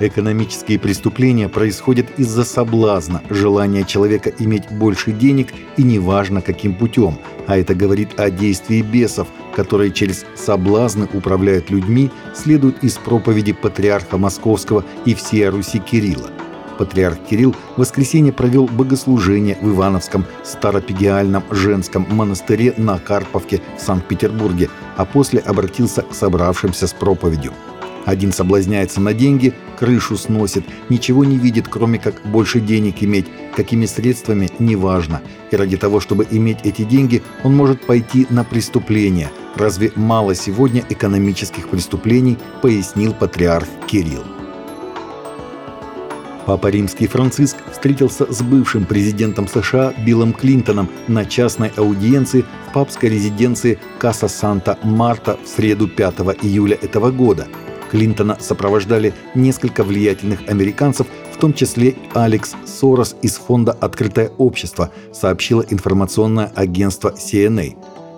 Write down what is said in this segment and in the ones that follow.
Экономические преступления происходят из-за соблазна, желания человека иметь больше денег и неважно каким путем, а это говорит о действии бесов, которые через соблазны управляют людьми, следует из проповеди патриарха Московского и всея Руси Кирилла. Патриарх Кирилл в воскресенье провел богослужение в Ивановском Старопегиальном женском монастыре на Карповке в Санкт-Петербурге, а после обратился к собравшимся с проповедью – один соблазняется на деньги, крышу сносит, ничего не видит, кроме как больше денег иметь, какими средствами – неважно. И ради того, чтобы иметь эти деньги, он может пойти на преступление. Разве мало сегодня экономических преступлений, пояснил патриарх Кирилл. Папа Римский Франциск встретился с бывшим президентом США Биллом Клинтоном на частной аудиенции в папской резиденции Каса Санта-Марта в среду 5 июля этого года – Клинтона сопровождали несколько влиятельных американцев, в том числе Алекс Сорос из фонда «Открытое общество», сообщило информационное агентство CNA.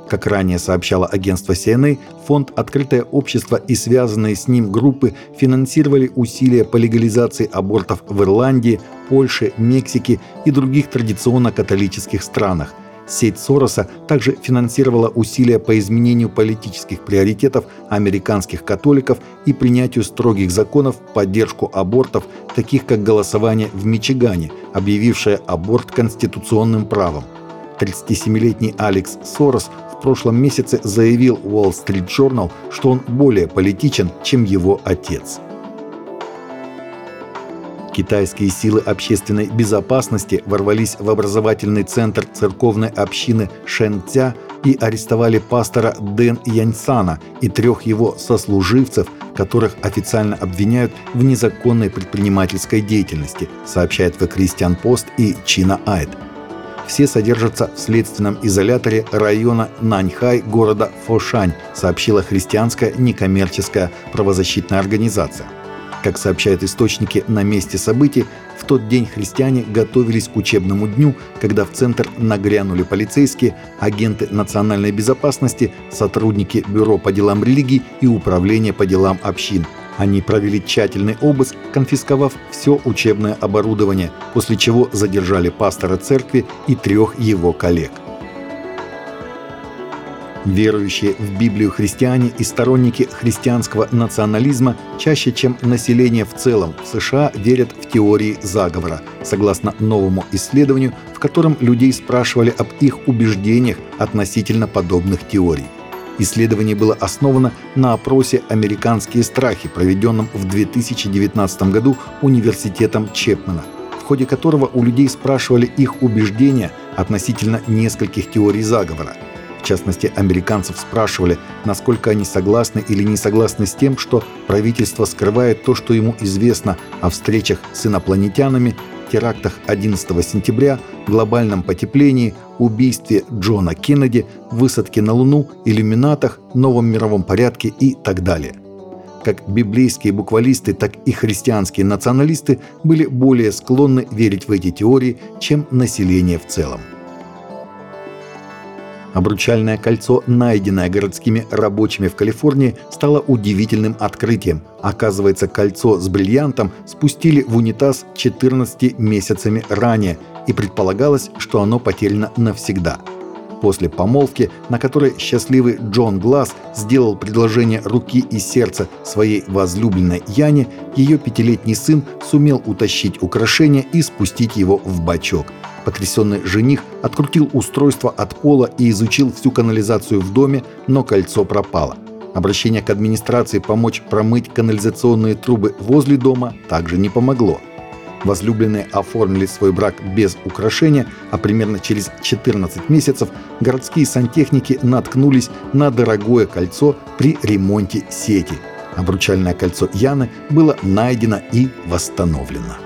Как ранее сообщало агентство CNA, фонд «Открытое общество» и связанные с ним группы финансировали усилия по легализации абортов в Ирландии, Польше, Мексике и других традиционно католических странах – Сеть Сороса также финансировала усилия по изменению политических приоритетов американских католиков и принятию строгих законов в поддержку абортов, таких как голосование в Мичигане, объявившее аборт конституционным правом. 37-летний Алекс Сорос в прошлом месяце заявил Wall Street Journal, что он более политичен, чем его отец. Китайские силы общественной безопасности ворвались в образовательный центр церковной общины Шэнця и арестовали пастора Дэн Яньсана и трех его сослуживцев, которых официально обвиняют в незаконной предпринимательской деятельности, сообщает The Christian Post и China Айд. Все содержатся в следственном изоляторе района Наньхай города Фошань, сообщила христианская некоммерческая правозащитная организация. Как сообщают источники на месте событий, в тот день христиане готовились к учебному дню, когда в центр нагрянули полицейские, агенты национальной безопасности, сотрудники Бюро по делам религии и Управления по делам общин. Они провели тщательный обыск, конфисковав все учебное оборудование, после чего задержали пастора церкви и трех его коллег. Верующие в Библию христиане и сторонники христианского национализма чаще, чем население в целом в США, верят в теории заговора, согласно новому исследованию, в котором людей спрашивали об их убеждениях относительно подобных теорий. Исследование было основано на опросе «Американские страхи», проведенном в 2019 году университетом Чепмана, в ходе которого у людей спрашивали их убеждения относительно нескольких теорий заговора – частности, американцев спрашивали, насколько они согласны или не согласны с тем, что правительство скрывает то, что ему известно о встречах с инопланетянами, терактах 11 сентября, глобальном потеплении, убийстве Джона Кеннеди, высадке на Луну, иллюминатах, новом мировом порядке и так далее. Как библейские буквалисты, так и христианские националисты были более склонны верить в эти теории, чем население в целом. Обручальное кольцо, найденное городскими рабочими в Калифорнии, стало удивительным открытием. Оказывается, кольцо с бриллиантом спустили в унитаз 14 месяцами ранее, и предполагалось, что оно потеряно навсегда. После помолвки, на которой счастливый Джон Глаз сделал предложение руки и сердца своей возлюбленной Яне, ее пятилетний сын сумел утащить украшение и спустить его в бачок – Потрясенный жених открутил устройство от пола и изучил всю канализацию в доме, но кольцо пропало. Обращение к администрации помочь промыть канализационные трубы возле дома также не помогло. Возлюбленные оформили свой брак без украшения, а примерно через 14 месяцев городские сантехники наткнулись на дорогое кольцо при ремонте сети. Обручальное кольцо Яны было найдено и восстановлено.